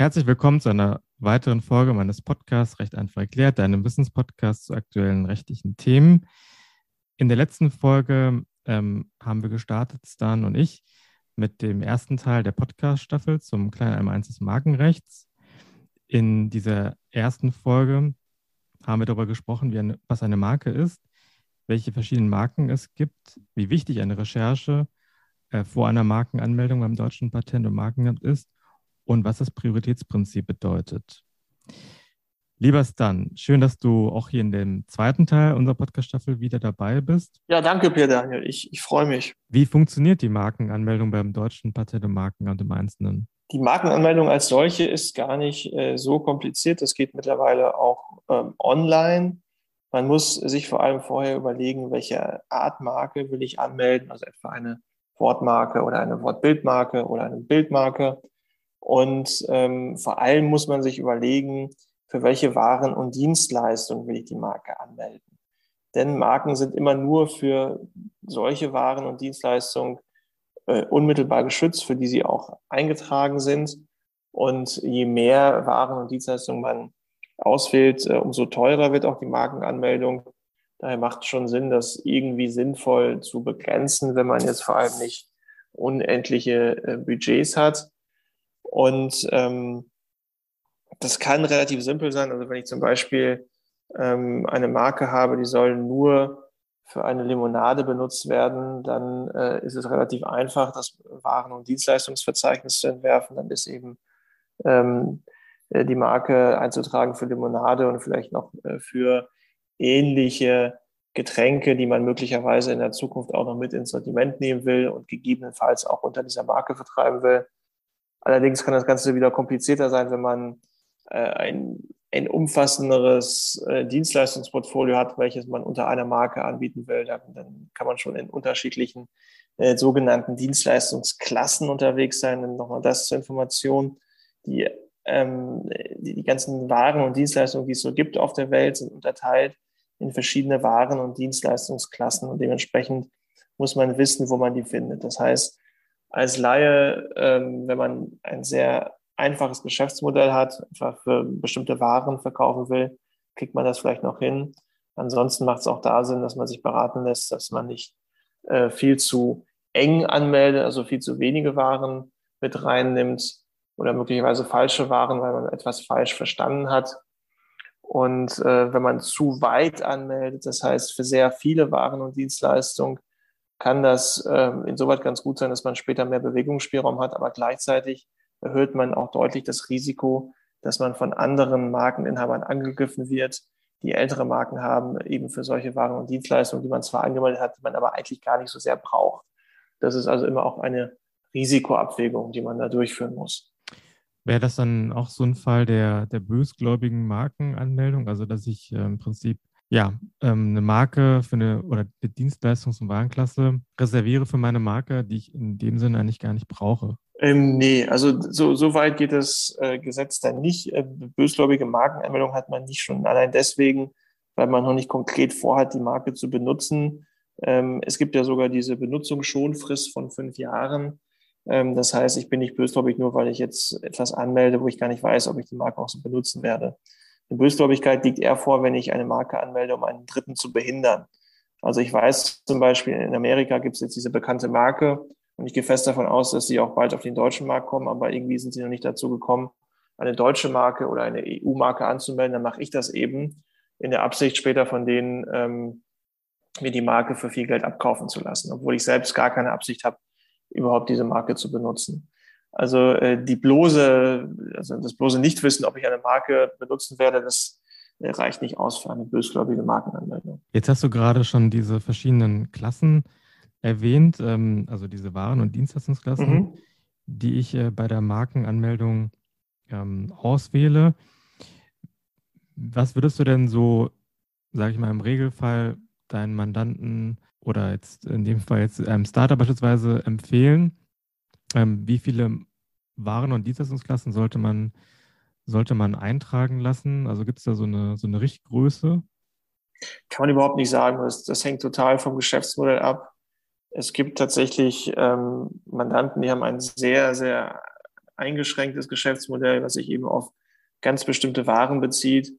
Herzlich willkommen zu einer weiteren Folge meines Podcasts Recht einfach erklärt, deinem Wissenspodcast zu aktuellen rechtlichen Themen. In der letzten Folge ähm, haben wir gestartet, Stan und ich, mit dem ersten Teil der Podcast-Staffel zum Klein 1 des Markenrechts. In dieser ersten Folge haben wir darüber gesprochen, eine, was eine Marke ist, welche verschiedenen Marken es gibt, wie wichtig eine Recherche äh, vor einer Markenanmeldung beim Deutschen Patent- und Markenamt ist und was das Prioritätsprinzip bedeutet. Lieber Stan, schön, dass du auch hier in dem zweiten Teil unserer Podcast-Staffel wieder dabei bist. Ja, danke, Pierre Daniel. Ich, ich freue mich. Wie funktioniert die Markenanmeldung beim deutschen Patent- und Markenamt im Einzelnen? Die Markenanmeldung als solche ist gar nicht äh, so kompliziert. Das geht mittlerweile auch ähm, online. Man muss sich vor allem vorher überlegen, welche Art Marke will ich anmelden, also etwa eine Wortmarke oder eine Wortbildmarke oder eine Bildmarke. Und ähm, vor allem muss man sich überlegen, für welche Waren und Dienstleistungen will ich die Marke anmelden. Denn Marken sind immer nur für solche Waren und Dienstleistungen äh, unmittelbar geschützt, für die sie auch eingetragen sind. Und je mehr Waren und Dienstleistungen man auswählt, äh, umso teurer wird auch die Markenanmeldung. Daher macht es schon Sinn, das irgendwie sinnvoll zu begrenzen, wenn man jetzt vor allem nicht unendliche äh, Budgets hat. Und ähm, das kann relativ simpel sein. Also wenn ich zum Beispiel ähm, eine Marke habe, die soll nur für eine Limonade benutzt werden, dann äh, ist es relativ einfach, das Waren- und Dienstleistungsverzeichnis zu entwerfen. Dann ist eben ähm, äh, die Marke einzutragen für Limonade und vielleicht noch äh, für ähnliche Getränke, die man möglicherweise in der Zukunft auch noch mit ins Sortiment nehmen will und gegebenenfalls auch unter dieser Marke vertreiben will. Allerdings kann das Ganze wieder komplizierter sein, wenn man äh, ein, ein umfassenderes äh, Dienstleistungsportfolio hat, welches man unter einer Marke anbieten will. Dann, dann kann man schon in unterschiedlichen äh, sogenannten Dienstleistungsklassen unterwegs sein. Und nochmal das zur Information. Die, ähm, die, die ganzen Waren und Dienstleistungen, die es so gibt auf der Welt, sind unterteilt in verschiedene Waren und Dienstleistungsklassen. Und dementsprechend muss man wissen, wo man die findet. Das heißt, als Laie, ähm, wenn man ein sehr einfaches Geschäftsmodell hat, einfach für bestimmte Waren verkaufen will, kriegt man das vielleicht noch hin. Ansonsten macht es auch da Sinn, dass man sich beraten lässt, dass man nicht äh, viel zu eng anmeldet, also viel zu wenige Waren mit reinnimmt oder möglicherweise falsche Waren, weil man etwas falsch verstanden hat. Und äh, wenn man zu weit anmeldet, das heißt für sehr viele Waren und Dienstleistungen, kann das ähm, insoweit ganz gut sein, dass man später mehr Bewegungsspielraum hat, aber gleichzeitig erhöht man auch deutlich das Risiko, dass man von anderen Markeninhabern angegriffen wird, die ältere Marken haben, eben für solche Waren und Dienstleistungen, die man zwar angemeldet hat, die man aber eigentlich gar nicht so sehr braucht. Das ist also immer auch eine Risikoabwägung, die man da durchführen muss. Wäre das dann auch so ein Fall der, der bösgläubigen Markenanmeldung? Also, dass ich äh, im Prinzip ja, ähm, eine Marke für eine oder eine Dienstleistungs- und Warenklasse reserviere für meine Marke, die ich in dem Sinne eigentlich gar nicht brauche. Ähm, nee, also so, so weit geht das äh, Gesetz dann nicht. Äh, bösgläubige Markenanmeldung hat man nicht schon allein deswegen, weil man noch nicht konkret vorhat, die Marke zu benutzen. Ähm, es gibt ja sogar diese Benutzungsschonfrist von fünf Jahren. Ähm, das heißt, ich bin nicht bösgläubig nur, weil ich jetzt etwas anmelde, wo ich gar nicht weiß, ob ich die Marke auch so benutzen werde. Eine Bösgläubigkeit liegt eher vor, wenn ich eine Marke anmelde, um einen Dritten zu behindern. Also ich weiß zum Beispiel, in Amerika gibt es jetzt diese bekannte Marke und ich gehe fest davon aus, dass sie auch bald auf den deutschen Markt kommen, aber irgendwie sind sie noch nicht dazu gekommen, eine deutsche Marke oder eine EU-Marke anzumelden. Dann mache ich das eben in der Absicht, später von denen ähm, mir die Marke für viel Geld abkaufen zu lassen, obwohl ich selbst gar keine Absicht habe, überhaupt diese Marke zu benutzen. Also äh, die bloße, also das bloße Nichtwissen, ob ich eine Marke benutzen werde, das äh, reicht nicht aus für eine bösgläubige Markenanmeldung. Jetzt hast du gerade schon diese verschiedenen Klassen erwähnt, ähm, also diese Waren- und Dienstleistungsklassen, mhm. die ich äh, bei der Markenanmeldung ähm, auswähle. Was würdest du denn so, sage ich mal, im Regelfall deinen Mandanten oder jetzt in dem Fall jetzt einem Startup beispielsweise empfehlen? Ähm, wie viele Waren- und Dienstleistungsklassen sollte man, sollte man eintragen lassen? Also gibt es da so eine, so eine Richtgröße? Kann man überhaupt nicht sagen. Das, das hängt total vom Geschäftsmodell ab. Es gibt tatsächlich ähm, Mandanten, die haben ein sehr, sehr eingeschränktes Geschäftsmodell, was sich eben auf ganz bestimmte Waren bezieht.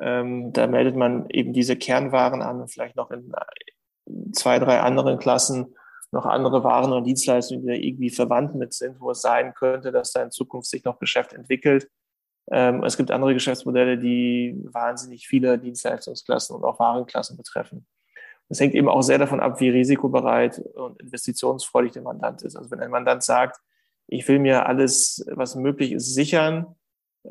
Ähm, da meldet man eben diese Kernwaren an und vielleicht noch in zwei, drei anderen Klassen noch andere Waren und Dienstleistungen, die da irgendwie verwandt mit sind, wo es sein könnte, dass da in Zukunft sich noch Geschäft entwickelt. Ähm, es gibt andere Geschäftsmodelle, die wahnsinnig viele Dienstleistungsklassen und auch Warenklassen betreffen. Das hängt eben auch sehr davon ab, wie risikobereit und investitionsfreudig der Mandant ist. Also wenn ein Mandant sagt, ich will mir alles, was möglich ist, sichern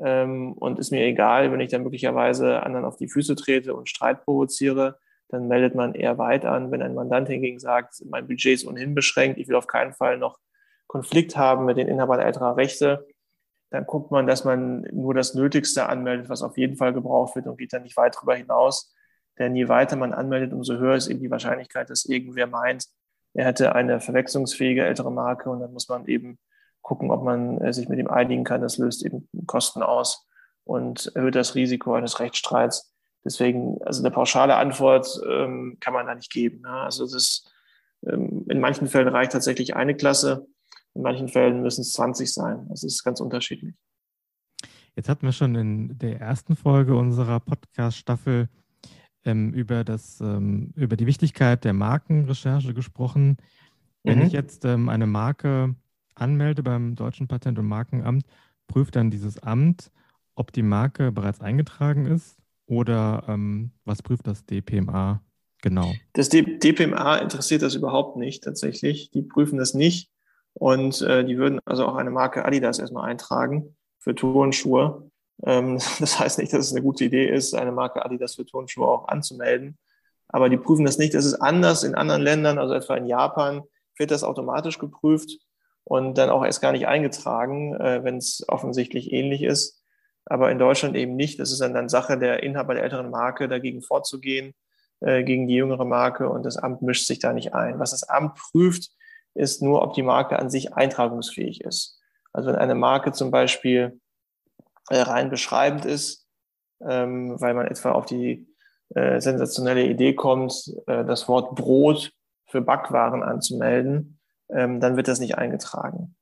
ähm, und ist mir egal, wenn ich dann möglicherweise anderen auf die Füße trete und Streit provoziere, dann meldet man eher weit an. Wenn ein Mandant hingegen sagt, mein Budget ist ohnehin beschränkt, ich will auf keinen Fall noch Konflikt haben mit den Inhabern älterer Rechte, dann guckt man, dass man nur das Nötigste anmeldet, was auf jeden Fall gebraucht wird und geht dann nicht weit darüber hinaus. Denn je weiter man anmeldet, umso höher ist eben die Wahrscheinlichkeit, dass irgendwer meint, er hätte eine verwechslungsfähige ältere Marke und dann muss man eben gucken, ob man äh, sich mit ihm einigen kann. Das löst eben Kosten aus und erhöht das Risiko eines Rechtsstreits. Deswegen, also eine pauschale Antwort ähm, kann man da nicht geben. Ja. Also das, ähm, in manchen Fällen reicht tatsächlich eine Klasse, in manchen Fällen müssen es 20 sein. Das ist ganz unterschiedlich. Jetzt hatten wir schon in der ersten Folge unserer Podcast-Staffel ähm, über, das, ähm, über die Wichtigkeit der Markenrecherche gesprochen. Wenn mhm. ich jetzt ähm, eine Marke anmelde beim Deutschen Patent- und Markenamt, prüft dann dieses Amt, ob die Marke bereits eingetragen ist oder ähm, was prüft das DPMA genau? Das DPMA interessiert das überhaupt nicht tatsächlich. Die prüfen das nicht und äh, die würden also auch eine Marke Adidas erstmal eintragen für Turnschuhe. Ähm, das heißt nicht, dass es eine gute Idee ist, eine Marke Adidas für Turnschuhe auch anzumelden. Aber die prüfen das nicht. Das ist anders in anderen Ländern, also etwa in Japan wird das automatisch geprüft und dann auch erst gar nicht eingetragen, äh, wenn es offensichtlich ähnlich ist. Aber in Deutschland eben nicht. Das ist dann, dann Sache der Inhaber der älteren Marke, dagegen vorzugehen, äh, gegen die jüngere Marke. Und das Amt mischt sich da nicht ein. Was das Amt prüft, ist nur, ob die Marke an sich eintragungsfähig ist. Also wenn eine Marke zum Beispiel äh, rein beschreibend ist, ähm, weil man etwa auf die äh, sensationelle Idee kommt, äh, das Wort Brot für Backwaren anzumelden, ähm, dann wird das nicht eingetragen.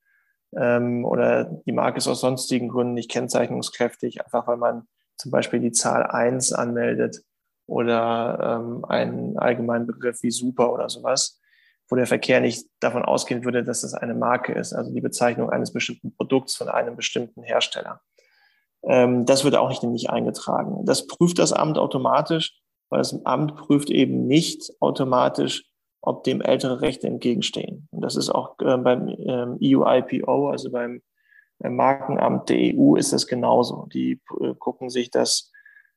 Ähm, oder die Marke ist aus sonstigen Gründen nicht kennzeichnungskräftig, einfach weil man zum Beispiel die Zahl 1 anmeldet oder ähm, einen allgemeinen Begriff wie super oder sowas, wo der Verkehr nicht davon ausgehen würde, dass das eine Marke ist, also die Bezeichnung eines bestimmten Produkts von einem bestimmten Hersteller. Ähm, das wird auch nicht nämlich eingetragen. Das prüft das Amt automatisch, weil das Amt prüft eben nicht automatisch, ob dem ältere Rechte entgegenstehen. Und das ist auch äh, beim ähm, EU-IPO, also beim äh, Markenamt der EU, ist das genauso. Die äh, gucken sich das,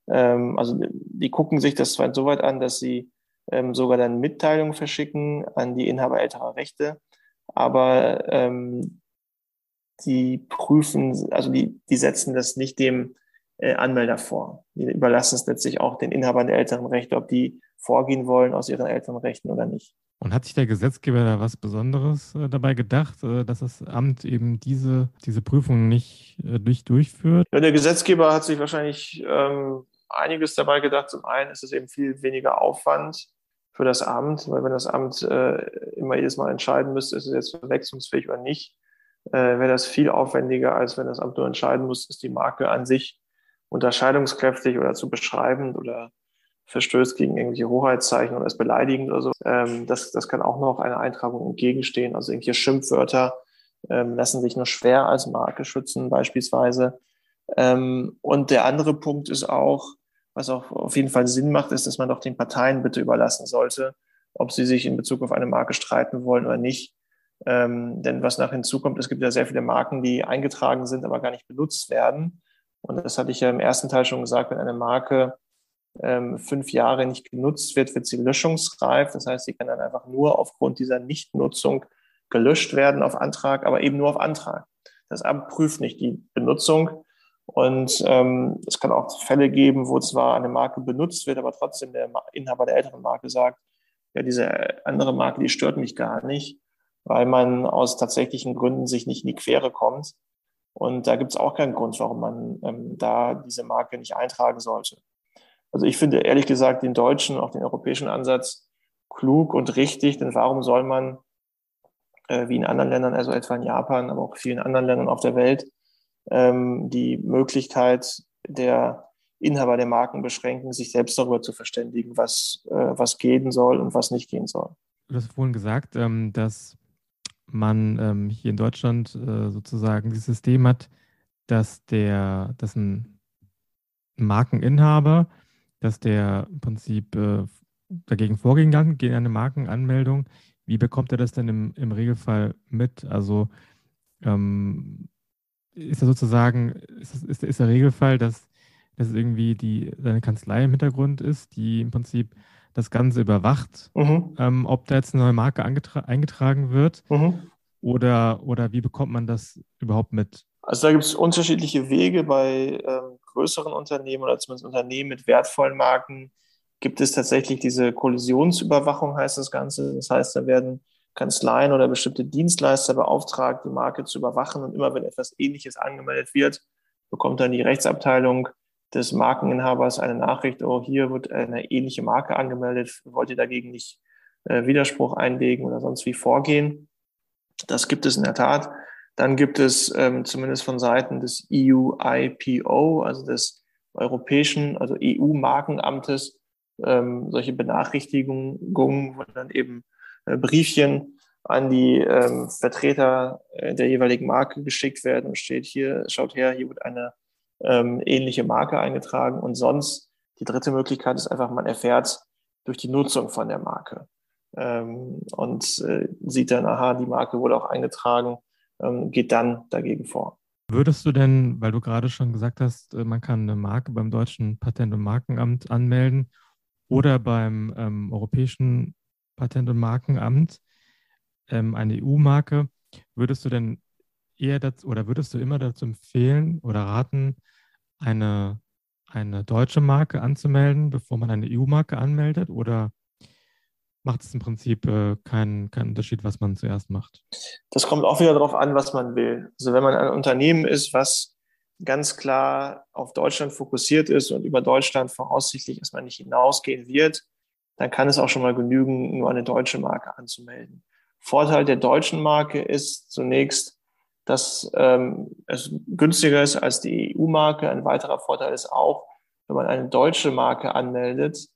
ähm, also die gucken sich das zwar insoweit an, dass sie ähm, sogar dann Mitteilungen verschicken an die Inhaber älterer Rechte, aber ähm, die prüfen, also die, die setzen das nicht dem äh, Anmelder vor. Die überlassen es letztlich auch den Inhabern der älteren Rechte, ob die vorgehen wollen aus ihren älteren Rechten oder nicht. Und hat sich der Gesetzgeber da was Besonderes äh, dabei gedacht, äh, dass das Amt eben diese, diese Prüfung nicht äh, durch, durchführt? Ja, der Gesetzgeber hat sich wahrscheinlich ähm, einiges dabei gedacht. Zum einen ist es eben viel weniger Aufwand für das Amt, weil wenn das Amt äh, immer jedes Mal entscheiden müsste, ist es jetzt verwechslungsfähig oder nicht, äh, wäre das viel aufwendiger, als wenn das Amt nur entscheiden muss, ist die Marke an sich unterscheidungskräftig oder zu beschreibend oder verstößt gegen irgendwelche Hoheitszeichen oder ist beleidigend oder so. Ähm, das, das kann auch noch einer Eintragung entgegenstehen. Also irgendwelche Schimpfwörter ähm, lassen sich nur schwer als Marke schützen beispielsweise. Ähm, und der andere Punkt ist auch, was auch auf jeden Fall Sinn macht, ist, dass man doch den Parteien bitte überlassen sollte, ob sie sich in Bezug auf eine Marke streiten wollen oder nicht. Ähm, denn was nach hinzukommt, es gibt ja sehr viele Marken, die eingetragen sind, aber gar nicht benutzt werden. Und das hatte ich ja im ersten Teil schon gesagt, wenn eine Marke ähm, fünf Jahre nicht genutzt wird, wird sie löschungsreif. Das heißt, sie kann dann einfach nur aufgrund dieser Nichtnutzung gelöscht werden auf Antrag, aber eben nur auf Antrag. Das Amt prüft nicht die Benutzung. Und ähm, es kann auch Fälle geben, wo zwar eine Marke benutzt wird, aber trotzdem der Inhaber der älteren Marke sagt, ja, diese andere Marke, die stört mich gar nicht weil man aus tatsächlichen Gründen sich nicht in die Quere kommt. Und da gibt es auch keinen Grund, warum man ähm, da diese Marke nicht eintragen sollte. Also ich finde ehrlich gesagt den deutschen, auch den europäischen Ansatz klug und richtig, denn warum soll man äh, wie in anderen Ländern, also etwa in Japan, aber auch vielen anderen Ländern auf der Welt, ähm, die Möglichkeit der Inhaber der Marken beschränken, sich selbst darüber zu verständigen, was, äh, was gehen soll und was nicht gehen soll. Du hast vorhin gesagt, ähm, dass man ähm, hier in Deutschland äh, sozusagen dieses System hat, dass der, dass ein Markeninhaber, dass der im Prinzip äh, dagegen vorgehen kann, gegen eine Markenanmeldung. Wie bekommt er das denn im, im Regelfall mit? Also ähm, ist er sozusagen, ist, ist, ist der Regelfall, dass, dass irgendwie die, seine Kanzlei im Hintergrund ist, die im Prinzip das Ganze überwacht, mhm. ähm, ob da jetzt eine neue Marke eingetragen wird? Mhm. Oder, oder wie bekommt man das überhaupt mit? Also da gibt es unterschiedliche Wege bei ähm, größeren Unternehmen oder zumindest Unternehmen mit wertvollen Marken gibt es tatsächlich diese Kollisionsüberwachung, heißt das Ganze. Das heißt, da werden Kanzleien oder bestimmte Dienstleister beauftragt, die Marke zu überwachen. Und immer wenn etwas Ähnliches angemeldet wird, bekommt dann die Rechtsabteilung des Markeninhabers eine Nachricht, oh, hier wird eine ähnliche Marke angemeldet, wollt ihr dagegen nicht äh, Widerspruch einlegen oder sonst wie vorgehen? Das gibt es in der Tat. Dann gibt es ähm, zumindest von Seiten des EU-IPO, also des europäischen, also EU-Markenamtes, ähm, solche Benachrichtigungen, wo dann eben äh, Briefchen an die ähm, Vertreter äh, der jeweiligen Marke geschickt werden und steht hier, schaut her, hier wird eine ähm, ähnliche Marke eingetragen. Und sonst, die dritte Möglichkeit ist einfach, man erfährt durch die Nutzung von der Marke ähm, und äh, sieht dann, aha, die Marke wurde auch eingetragen, ähm, geht dann dagegen vor. Würdest du denn, weil du gerade schon gesagt hast, äh, man kann eine Marke beim deutschen Patent- und Markenamt anmelden oder beim ähm, Europäischen Patent- und Markenamt ähm, eine EU-Marke, würdest du denn eher dazu oder würdest du immer dazu empfehlen oder raten, eine, eine deutsche Marke anzumelden, bevor man eine EU-Marke anmeldet? Oder macht es im Prinzip äh, keinen, keinen Unterschied, was man zuerst macht? Das kommt auch wieder darauf an, was man will. Also wenn man ein Unternehmen ist, was ganz klar auf Deutschland fokussiert ist und über Deutschland voraussichtlich erstmal nicht hinausgehen wird, dann kann es auch schon mal genügen, nur eine deutsche Marke anzumelden. Vorteil der deutschen Marke ist zunächst, dass ähm, es günstiger ist als die EU-Marke. Ein weiterer Vorteil ist auch, wenn man eine deutsche Marke anmeldet,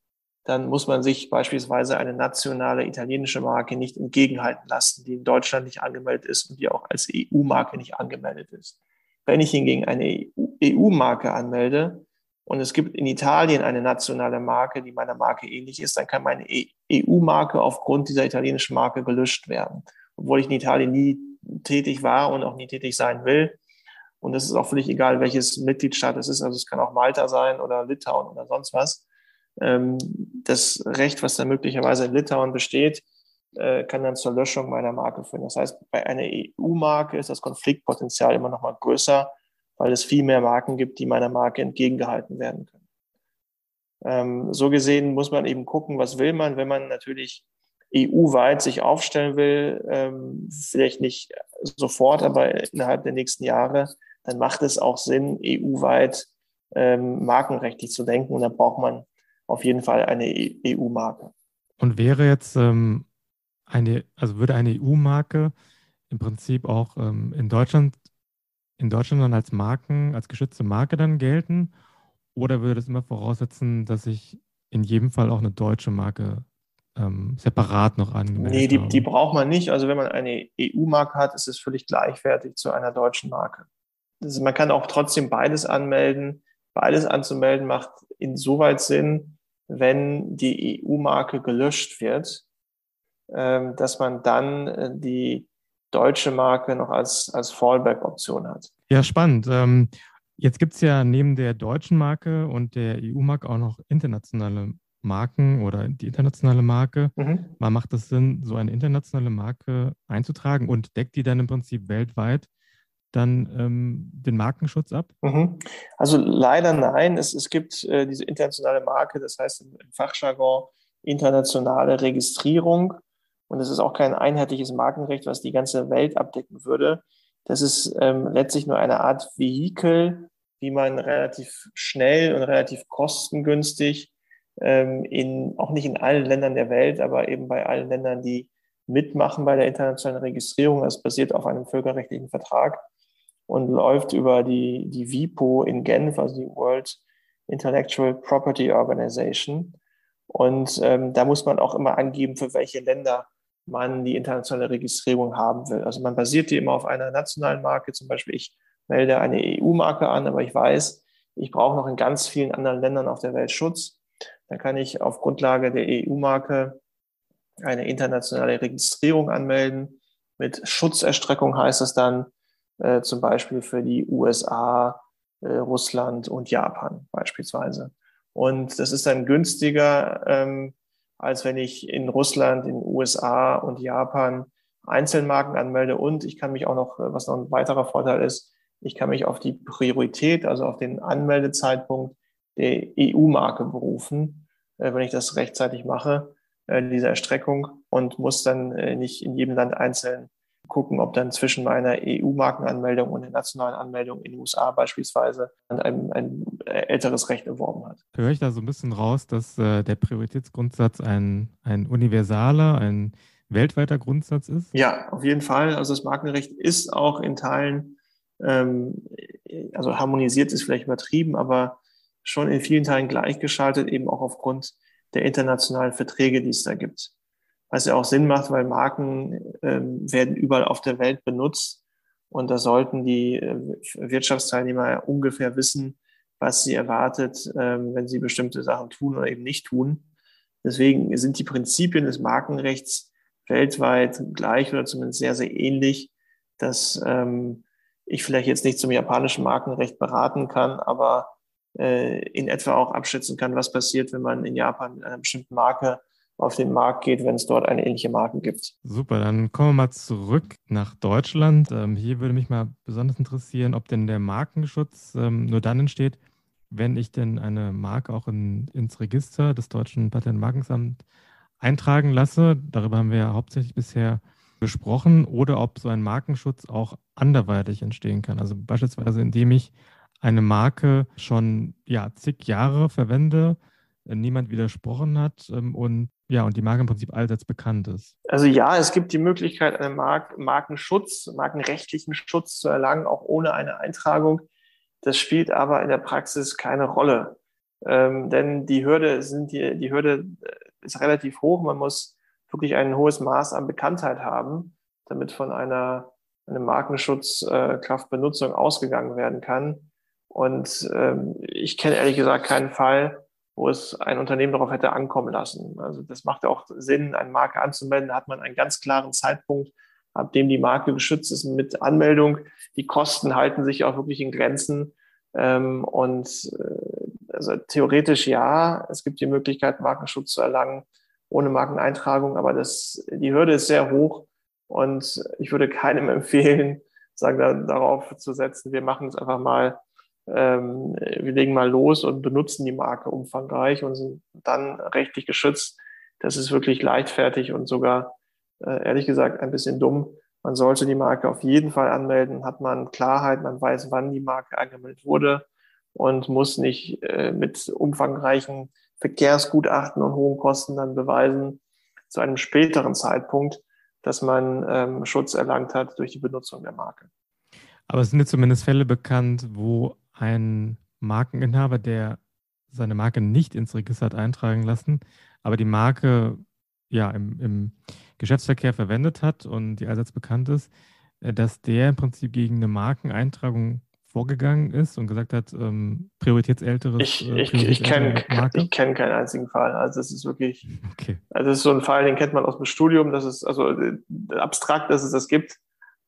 dann muss man sich beispielsweise eine nationale italienische Marke nicht entgegenhalten lassen, die in Deutschland nicht angemeldet ist und die auch als EU-Marke nicht angemeldet ist. Wenn ich hingegen eine EU-Marke anmelde und es gibt in Italien eine nationale Marke, die meiner Marke ähnlich ist, dann kann meine EU-Marke aufgrund dieser italienischen Marke gelöscht werden, obwohl ich in Italien nie tätig war und auch nie tätig sein will. Und es ist auch völlig egal, welches Mitgliedstaat es ist. Also es kann auch Malta sein oder Litauen oder sonst was. Ähm, das Recht, was da möglicherweise in Litauen besteht, äh, kann dann zur Löschung meiner Marke führen. Das heißt, bei einer EU-Marke ist das Konfliktpotenzial immer noch mal größer, weil es viel mehr Marken gibt, die meiner Marke entgegengehalten werden können. Ähm, so gesehen muss man eben gucken, was will man, wenn man natürlich EU-weit sich aufstellen will, ähm, vielleicht nicht sofort, aber innerhalb der nächsten Jahre, dann macht es auch Sinn, EU-weit ähm, markenrechtlich zu denken und da braucht man auf jeden Fall eine EU-Marke. Und wäre jetzt ähm, eine, also würde eine EU-Marke im Prinzip auch in Deutschland, in Deutschland dann als Marken, als geschützte Marke dann gelten? Oder würde das immer voraussetzen, dass ich in jedem Fall auch eine deutsche Marke ähm, separat noch angemeldet Nee, die, die braucht man nicht. Also wenn man eine EU-Marke hat, ist es völlig gleichwertig zu einer deutschen Marke. Also man kann auch trotzdem beides anmelden. Beides anzumelden macht insoweit Sinn, wenn die EU-Marke gelöscht wird ähm, dass man dann äh, die deutsche Marke noch als, als Fallback-Option hat. Ja, spannend. Ähm, jetzt gibt es ja neben der deutschen Marke und der EU-Marke auch noch internationale Marken oder die internationale Marke. Mhm. Mal macht es Sinn, so eine internationale Marke einzutragen und deckt die dann im Prinzip weltweit dann ähm, den Markenschutz ab? Mhm. Also leider nein. Es, es gibt äh, diese internationale Marke, das heißt im, im Fachjargon internationale Registrierung. Und es ist auch kein einheitliches Markenrecht, was die ganze Welt abdecken würde. Das ist ähm, letztlich nur eine Art Vehikel, wie man relativ schnell und relativ kostengünstig ähm, in, auch nicht in allen Ländern der Welt, aber eben bei allen Ländern, die mitmachen bei der internationalen Registrierung. Das basiert auf einem völkerrechtlichen Vertrag und läuft über die, die WIPO in Genf, also die World Intellectual Property Organization. Und ähm, da muss man auch immer angeben, für welche Länder man die internationale Registrierung haben will. Also man basiert die immer auf einer nationalen Marke. Zum Beispiel, ich melde eine EU-Marke an, aber ich weiß, ich brauche noch in ganz vielen anderen Ländern auf der Welt Schutz. Dann kann ich auf Grundlage der EU-Marke eine internationale Registrierung anmelden. Mit Schutzerstreckung heißt es dann äh, zum Beispiel für die USA, äh, Russland und Japan beispielsweise. Und das ist dann günstiger, ähm, als wenn ich in Russland, in USA und Japan Einzelmarken anmelde. Und ich kann mich auch noch, was noch ein weiterer Vorteil ist, ich kann mich auf die Priorität, also auf den Anmeldezeitpunkt der EU-Marke berufen, äh, wenn ich das rechtzeitig mache, äh, diese Erstreckung und muss dann äh, nicht in jedem Land einzeln gucken, ob dann zwischen meiner EU-Markenanmeldung und der nationalen Anmeldung in den USA beispielsweise ein, ein älteres Recht erworben hat. Höre ich da so ein bisschen raus, dass äh, der Prioritätsgrundsatz ein, ein universaler, ein weltweiter Grundsatz ist? Ja, auf jeden Fall. Also das Markenrecht ist auch in Teilen, ähm, also harmonisiert ist vielleicht übertrieben, aber schon in vielen Teilen gleichgeschaltet, eben auch aufgrund der internationalen Verträge, die es da gibt was ja auch Sinn macht, weil Marken ähm, werden überall auf der Welt benutzt und da sollten die äh, Wirtschaftsteilnehmer ungefähr wissen, was sie erwartet, ähm, wenn sie bestimmte Sachen tun oder eben nicht tun. Deswegen sind die Prinzipien des Markenrechts weltweit gleich oder zumindest sehr, sehr ähnlich, dass ähm, ich vielleicht jetzt nicht zum japanischen Markenrecht beraten kann, aber in etwa auch abschätzen kann, was passiert, wenn man in Japan mit einer bestimmten Marke auf den Markt geht, wenn es dort eine ähnliche Marke gibt. Super, dann kommen wir mal zurück nach Deutschland. Ähm, hier würde mich mal besonders interessieren, ob denn der Markenschutz ähm, nur dann entsteht, wenn ich denn eine Marke auch in, ins Register des deutschen Patent- und Markensamts eintragen lasse. Darüber haben wir ja hauptsächlich bisher gesprochen. Oder ob so ein Markenschutz auch anderweitig entstehen kann. Also beispielsweise, indem ich eine Marke schon ja, zig Jahre verwende, äh, niemand widersprochen hat ähm, und ja, und die Marke im Prinzip allseits bekannt ist. Also ja, es gibt die Möglichkeit, einen Mark Markenschutz, markenrechtlichen Schutz zu erlangen, auch ohne eine Eintragung. Das spielt aber in der Praxis keine Rolle. Ähm, denn die Hürde sind die, die Hürde äh, ist relativ hoch. Man muss wirklich ein hohes Maß an Bekanntheit haben, damit von einer, einem Markenschutz äh, ausgegangen werden kann. Und ähm, ich kenne ehrlich gesagt keinen Fall, wo es ein Unternehmen darauf hätte ankommen lassen. Also das macht auch Sinn, eine Marke anzumelden. Da hat man einen ganz klaren Zeitpunkt, ab dem die Marke geschützt ist mit Anmeldung. Die Kosten halten sich auch wirklich in Grenzen. Ähm, und äh, also theoretisch ja, es gibt die Möglichkeit, Markenschutz zu erlangen ohne Markeneintragung, aber das, die Hürde ist sehr hoch und ich würde keinem empfehlen, sagen, da, darauf zu setzen, wir machen es einfach mal ähm, wir legen mal los und benutzen die Marke umfangreich und sind dann rechtlich geschützt. Das ist wirklich leichtfertig und sogar, äh, ehrlich gesagt, ein bisschen dumm. Man sollte die Marke auf jeden Fall anmelden, hat man Klarheit, man weiß, wann die Marke angemeldet wurde und muss nicht äh, mit umfangreichen Verkehrsgutachten und hohen Kosten dann beweisen, zu einem späteren Zeitpunkt, dass man ähm, Schutz erlangt hat durch die Benutzung der Marke. Aber es sind jetzt zumindest Fälle bekannt, wo ein Markeninhaber, der seine Marke nicht ins Register hat eintragen lassen, aber die Marke ja im, im Geschäftsverkehr verwendet hat und die allseits bekannt ist, äh, dass der im Prinzip gegen eine Markeneintragung vorgegangen ist und gesagt hat, ähm, prioritätsälteres. Ich, äh, ich, ich kenne kenn keinen einzigen Fall. Also es ist wirklich, okay. also es ist so ein Fall, den kennt man aus dem Studium, das ist also äh, abstrakt, dass es das gibt,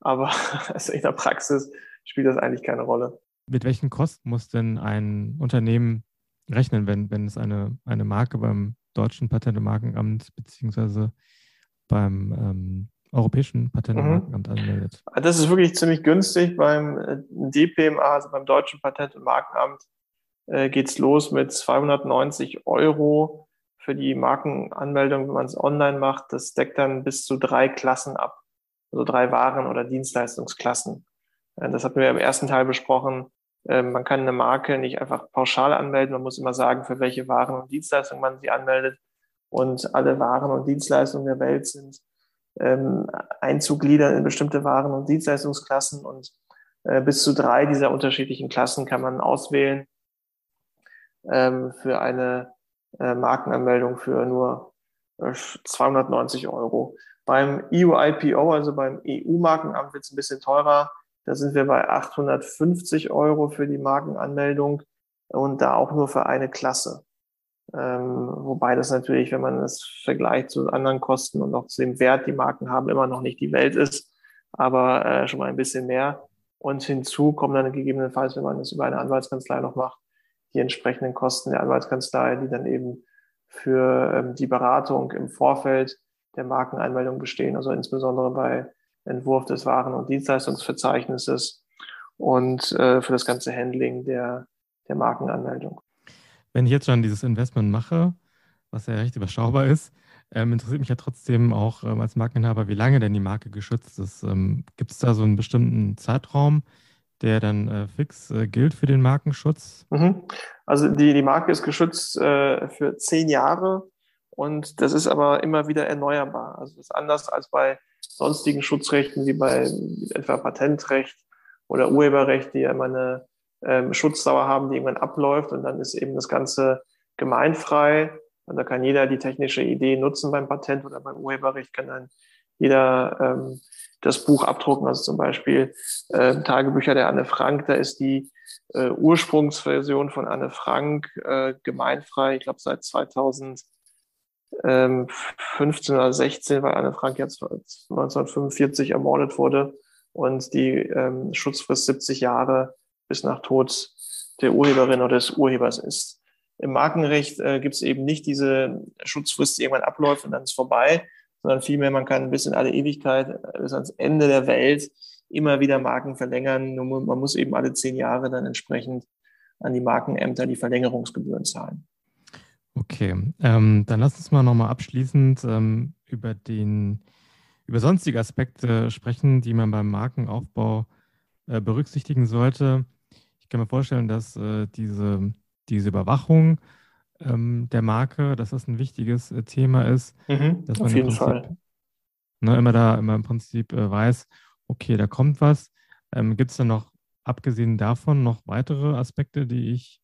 aber also in der Praxis spielt das eigentlich keine Rolle. Mit welchen Kosten muss denn ein Unternehmen rechnen, wenn, wenn es eine, eine Marke beim deutschen Patent- und Markenamt beziehungsweise beim ähm, Europäischen Patent- und mhm. Markenamt anmeldet? Das ist wirklich ziemlich günstig. Beim äh, DPMA, also beim Deutschen Patent- und Markenamt, äh, geht es los mit 290 Euro für die Markenanmeldung, wenn man es online macht. Das deckt dann bis zu drei Klassen ab, also drei Waren- oder Dienstleistungsklassen. Äh, das hatten wir im ersten Teil besprochen. Ähm, man kann eine Marke nicht einfach pauschal anmelden. Man muss immer sagen, für welche Waren und Dienstleistungen man sie anmeldet. Und alle Waren und Dienstleistungen der Welt sind ähm, einzugliedern in bestimmte Waren- und Dienstleistungsklassen und äh, bis zu drei dieser unterschiedlichen Klassen kann man auswählen ähm, für eine äh, Markenanmeldung für nur 290 äh, Euro. Beim EU-IPO, also beim EU-Markenamt, wird es ein bisschen teurer. Da sind wir bei 850 Euro für die Markenanmeldung und da auch nur für eine Klasse. Ähm, wobei das natürlich, wenn man es vergleicht zu anderen Kosten und auch zu dem Wert, die Marken haben, immer noch nicht die Welt ist, aber äh, schon mal ein bisschen mehr. Und hinzu kommen dann gegebenenfalls, wenn man es über eine Anwaltskanzlei noch macht, die entsprechenden Kosten der Anwaltskanzlei, die dann eben für ähm, die Beratung im Vorfeld der Markeneinmeldung bestehen, also insbesondere bei Entwurf des Waren- und Dienstleistungsverzeichnisses und äh, für das ganze Handling der, der Markenanmeldung. Wenn ich jetzt schon dieses Investment mache, was ja recht überschaubar ist, ähm, interessiert mich ja trotzdem auch ähm, als Markeninhaber, wie lange denn die Marke geschützt ist. Ähm, Gibt es da so einen bestimmten Zeitraum, der dann äh, fix äh, gilt für den Markenschutz? Mhm. Also die, die Marke ist geschützt äh, für zehn Jahre und das ist aber immer wieder erneuerbar. Also das ist anders als bei sonstigen Schutzrechten wie bei etwa Patentrecht oder Urheberrecht, die ja immer eine ähm, Schutzdauer haben, die irgendwann abläuft und dann ist eben das Ganze gemeinfrei. Und da kann jeder die technische Idee nutzen beim Patent oder beim Urheberrecht, kann dann jeder ähm, das Buch abdrucken. Also zum Beispiel äh, Tagebücher der Anne Frank, da ist die äh, Ursprungsversion von Anne Frank äh, gemeinfrei, ich glaube seit 2015 oder 16, weil Anne Frank jetzt 1945 ermordet wurde und die ähm, Schutzfrist 70 Jahre bis nach Tod der Urheberin oder des Urhebers ist. Im Markenrecht äh, gibt es eben nicht diese Schutzfrist, die irgendwann abläuft und dann ist vorbei, sondern vielmehr, man kann bis in alle Ewigkeit, äh, bis ans Ende der Welt immer wieder Marken verlängern. Nur man muss eben alle zehn Jahre dann entsprechend an die Markenämter die Verlängerungsgebühren zahlen. Okay, ähm, dann lass uns mal nochmal abschließend ähm, über den über sonstige Aspekte sprechen, die man beim Markenaufbau äh, berücksichtigen sollte. Ich kann mir vorstellen, dass äh, diese, diese Überwachung ähm, der Marke, dass das ein wichtiges äh, Thema ist. Mhm, dass man auf jeden Prinzip, Fall. Ne, immer da immer im Prinzip äh, weiß, okay, da kommt was. Ähm, Gibt es dann noch, abgesehen davon, noch weitere Aspekte, die ich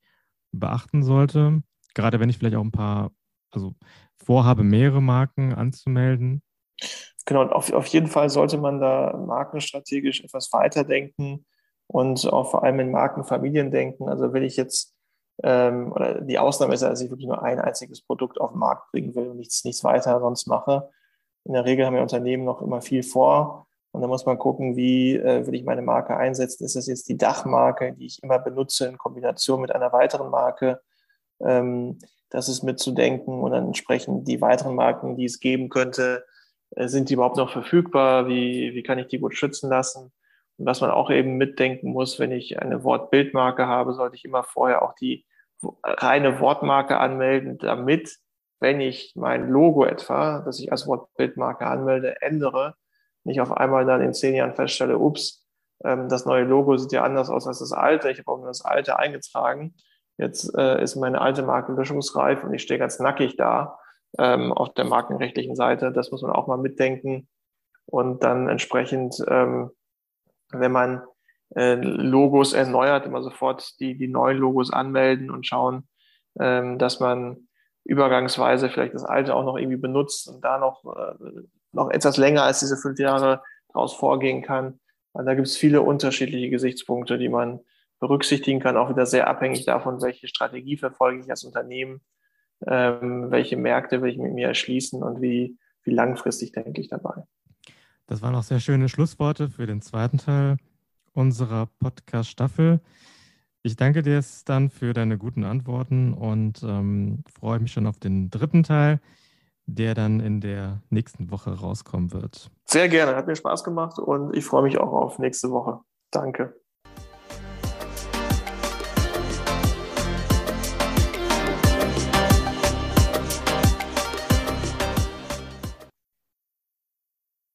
beachten sollte? Gerade wenn ich vielleicht auch ein paar, also vorhabe, mehrere Marken anzumelden. Genau, auf, auf jeden Fall sollte man da markenstrategisch etwas weiterdenken und auch vor allem in Markenfamilien denken. Also will ich jetzt ähm, oder die Ausnahme ist ja, dass ich wirklich nur ein einziges Produkt auf den Markt bringen will und nichts, nichts weiter sonst mache. In der Regel haben ja Unternehmen noch immer viel vor und da muss man gucken, wie äh, will ich meine Marke einsetzen. Ist das jetzt die Dachmarke, die ich immer benutze in Kombination mit einer weiteren Marke? Ähm, das ist mitzudenken und dann entsprechend die weiteren Marken, die es geben könnte, äh, sind die überhaupt noch verfügbar? Wie, wie kann ich die gut schützen lassen? Und was man auch eben mitdenken muss, wenn ich eine Wortbildmarke habe, sollte ich immer vorher auch die reine Wortmarke anmelden, damit, wenn ich mein Logo etwa, das ich als Wortbildmarke anmelde, ändere, nicht auf einmal dann in zehn Jahren feststelle, ups, ähm, das neue Logo sieht ja anders aus als das alte, ich habe auch nur das alte eingetragen. Jetzt äh, ist meine alte Marke löschungsreif und ich stehe ganz nackig da ähm, auf der markenrechtlichen Seite. Das muss man auch mal mitdenken. Und dann entsprechend, ähm, wenn man äh, Logos erneuert, immer sofort die, die neuen Logos anmelden und schauen, ähm, dass man übergangsweise vielleicht das alte auch noch irgendwie benutzt und da noch, äh, noch etwas länger als diese fünf Jahre daraus vorgehen kann. Also da gibt es viele unterschiedliche Gesichtspunkte, die man berücksichtigen kann, auch wieder sehr abhängig davon, welche Strategie verfolge ich als Unternehmen, ähm, welche Märkte will ich mit mir erschließen und wie, wie langfristig denke ich dabei. Das waren auch sehr schöne Schlussworte für den zweiten Teil unserer Podcast-Staffel. Ich danke dir dann für deine guten Antworten und ähm, freue mich schon auf den dritten Teil, der dann in der nächsten Woche rauskommen wird. Sehr gerne, hat mir Spaß gemacht und ich freue mich auch auf nächste Woche. Danke.